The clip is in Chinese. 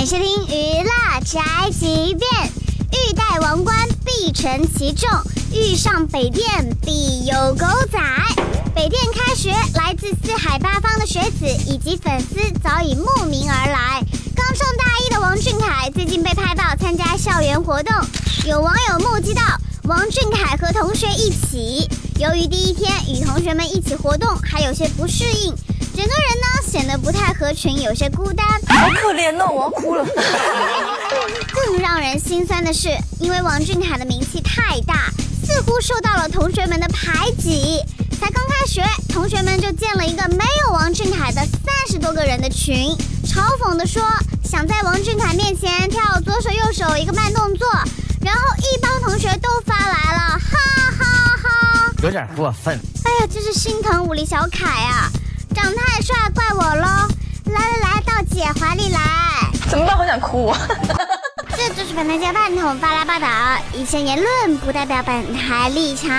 迎收听娱乐宅急便。欲戴王冠，必承其重；欲上北电，必有狗仔。北电开学，来自四海八方的学子以及粉丝早已慕名而来。刚上大一的王俊凯最近被拍到参加校园活动，有网友目击到王俊凯和同学一起。由于第一天与同学们一起活动，还有些不适应，整个人呢显得不太合群，有些孤单。好可怜哦，我要哭了。更让人心酸的是，因为王俊凯的名气太大，似乎受到了同学们的排挤。才刚开学，同学们就建了一个没有王俊凯的三十多个人的群，嘲讽的说想在王俊凯面前跳左手右手一个慢动作，然后一帮同学都发来了，哈哈哈！有点过分。哎呀，真是心疼武力小凯啊，长太哭！这就是本台饭桶发来报道，以上言论不代表本台立场。